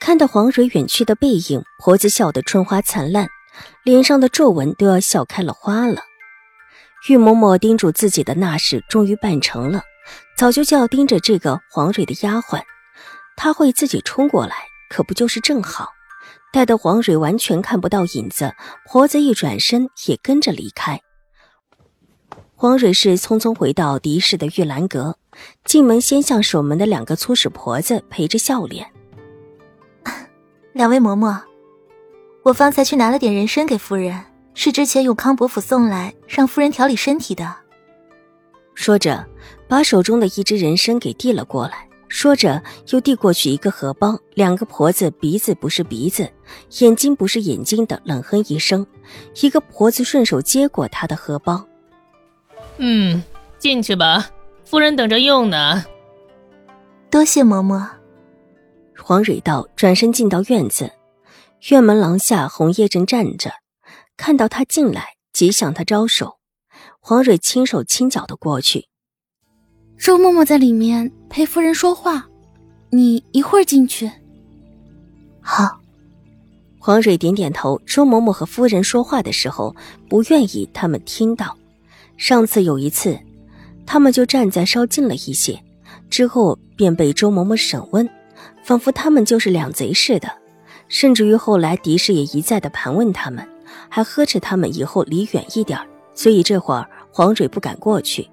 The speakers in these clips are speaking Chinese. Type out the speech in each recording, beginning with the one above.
看到黄蕊远去的背影，婆子笑得春花灿烂，脸上的皱纹都要笑开了花了。玉嬷嬷叮嘱自己的那事终于办成了，早就叫盯着这个黄蕊的丫鬟，她会自己冲过来，可不就是正好？待得黄蕊完全看不到影子，婆子一转身也跟着离开。黄蕊是匆匆回到狄氏的玉兰阁，进门先向守门的两个粗使婆子陪着笑脸。两位嬷嬷，我方才去拿了点人参给夫人，是之前永康伯府送来，让夫人调理身体的。说着，把手中的一只人参给递了过来，说着又递过去一个荷包。两个婆子鼻子不是鼻子，眼睛不是眼睛的，冷哼一声。一个婆子顺手接过他的荷包，嗯，进去吧，夫人等着用呢。多谢嬷嬷。黄蕊道，转身进到院子，院门廊下，红叶正站着，看到他进来，即向他招手。黄蕊轻手轻脚的过去。周嬷嬷在里面陪夫人说话，你一会儿进去。好。黄蕊点点头。周嬷嬷和夫人说话的时候，不愿意他们听到。上次有一次，他们就站在稍近了一些，之后便被周嬷嬷审问。仿佛他们就是两贼似的，甚至于后来狄氏也一再的盘问他们，还呵斥他们以后离远一点。所以这会儿黄蕊不敢过去，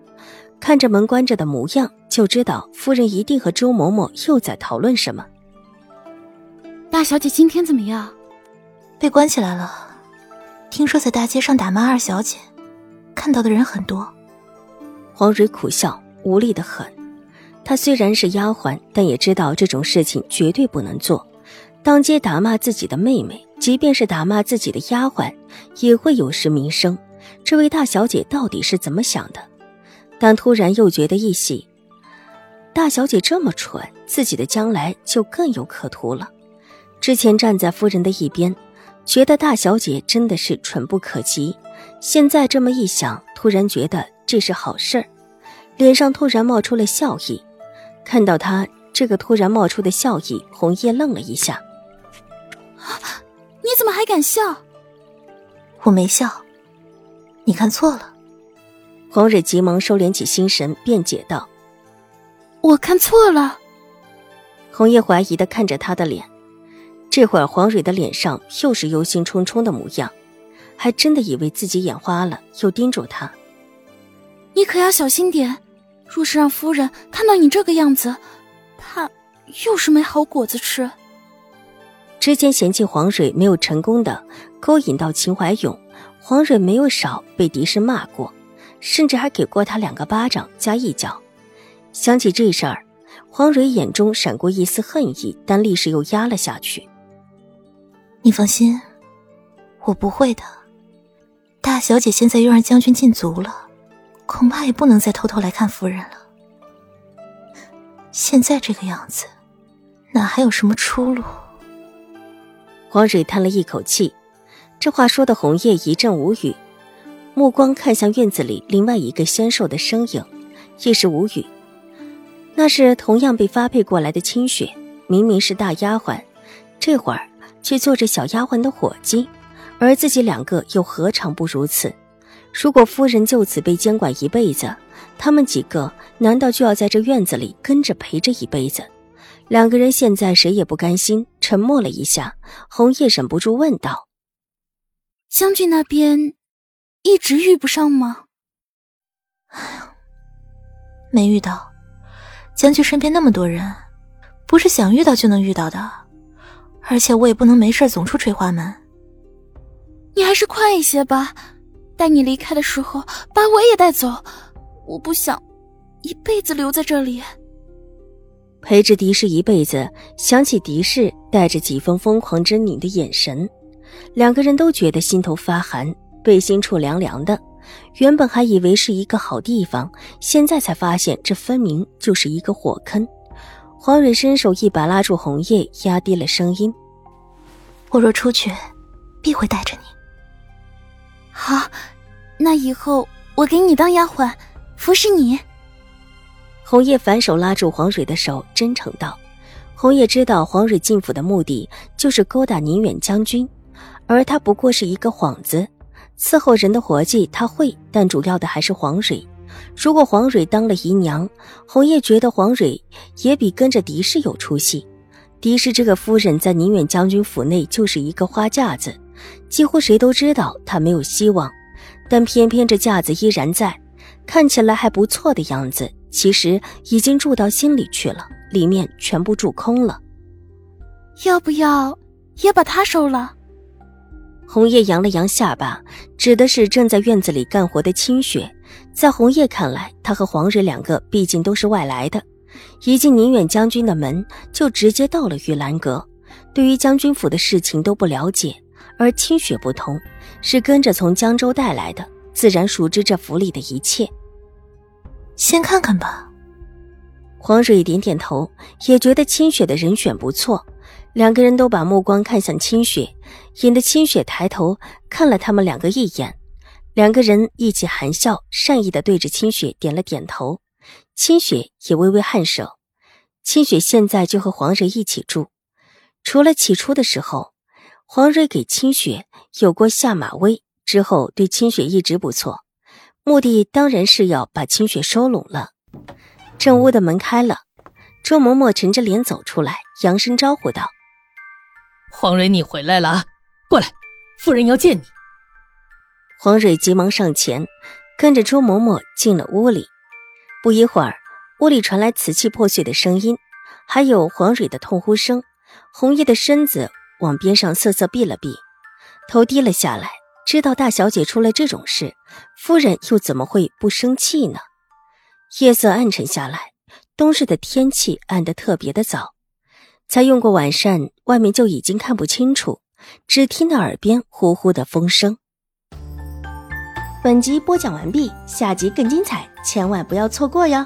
看着门关着的模样，就知道夫人一定和周嬷嬷又在讨论什么。大小姐今天怎么样？被关起来了，听说在大街上打骂二小姐，看到的人很多。黄蕊苦笑，无力的很。她虽然是丫鬟，但也知道这种事情绝对不能做。当街打骂自己的妹妹，即便是打骂自己的丫鬟，也会有失名声。这位大小姐到底是怎么想的？但突然又觉得一喜，大小姐这么蠢，自己的将来就更有可图了。之前站在夫人的一边，觉得大小姐真的是蠢不可及。现在这么一想，突然觉得这是好事儿，脸上突然冒出了笑意。看到他这个突然冒出的笑意，红叶愣了一下。你怎么还敢笑？我没笑，你看错了。黄蕊急忙收敛起心神，辩解道：“我看错了。”红叶怀疑的看着他的脸，这会儿黄蕊的脸上又是忧心忡忡的模样，还真的以为自己眼花了，又叮嘱他：“你可要小心点。”若是让夫人看到你这个样子，怕又是没好果子吃。之前嫌弃黄蕊没有成功的勾引到秦怀勇，黄蕊没有少被狄氏骂过，甚至还给过他两个巴掌加一脚。想起这事儿，黄蕊眼中闪过一丝恨意，但立时又压了下去。你放心，我不会的。大小姐现在又让将军禁足了。恐怕也不能再偷偷来看夫人了。现在这个样子，哪还有什么出路？黄蕊叹了一口气，这话说的红叶一阵无语，目光看向院子里另外一个纤瘦的身影，一时无语。那是同样被发配过来的清雪，明明是大丫鬟，这会儿却做着小丫鬟的伙计，而自己两个又何尝不如此？如果夫人就此被监管一辈子，他们几个难道就要在这院子里跟着陪着一辈子？两个人现在谁也不甘心，沉默了一下。红叶忍不住问道：“将军那边一直遇不上吗？”“哎呀，没遇到。将军身边那么多人，不是想遇到就能遇到的。而且我也不能没事总出垂花门。你还是快一些吧。”带你离开的时候，把我也带走。我不想一辈子留在这里。陪着狄氏一辈子，想起狄氏带着几分疯狂狰狞的眼神，两个人都觉得心头发寒，背心处凉凉的。原本还以为是一个好地方，现在才发现这分明就是一个火坑。黄蕊伸手一把拉住红叶，压低了声音：“我若出去，必会带着你。好，那以后我给你当丫鬟，服侍你。”红叶反手拉住黄蕊的手，真诚道：“红叶知道黄蕊进府的目的就是勾搭宁远将军，而他不过是一个幌子。”伺候人的活计他会，但主要的还是黄蕊。如果黄蕊当了姨娘，红叶觉得黄蕊也比跟着狄氏有出息。狄氏这个夫人在宁远将军府内就是一个花架子，几乎谁都知道他没有希望。但偏偏这架子依然在，看起来还不错的样子，其实已经住到心里去了，里面全部住空了。要不要也把他收了？红叶扬了扬下巴，指的是正在院子里干活的清雪。在红叶看来，他和黄蕊两个毕竟都是外来的，一进宁远将军的门就直接到了玉兰阁，对于将军府的事情都不了解。而清雪不同，是跟着从江州带来的，自然熟知这府里的一切。先看看吧。黄蕊点点头，也觉得清雪的人选不错。两个人都把目光看向清雪，引得清雪抬头看了他们两个一眼。两个人一起含笑，善意的对着清雪点了点头。清雪也微微颔首。清雪现在就和黄蕊一起住，除了起初的时候，黄蕊给清雪有过下马威，之后对清雪一直不错，目的当然是要把清雪收拢了。正屋的门开了，周嬷嬷沉着脸走出来，扬声招呼道。黄蕊，你回来了啊，过来，夫人要见你。黄蕊急忙上前，跟着周嬷嬷进了屋里。不一会儿，屋里传来瓷器破碎的声音，还有黄蕊的痛呼声。红叶的身子往边上瑟瑟避了避，头低了下来，知道大小姐出了这种事，夫人又怎么会不生气呢？夜色暗沉下来，冬日的天气暗得特别的早。才用过晚膳，外面就已经看不清楚，只听到耳边呼呼的风声。本集播讲完毕，下集更精彩，千万不要错过哟。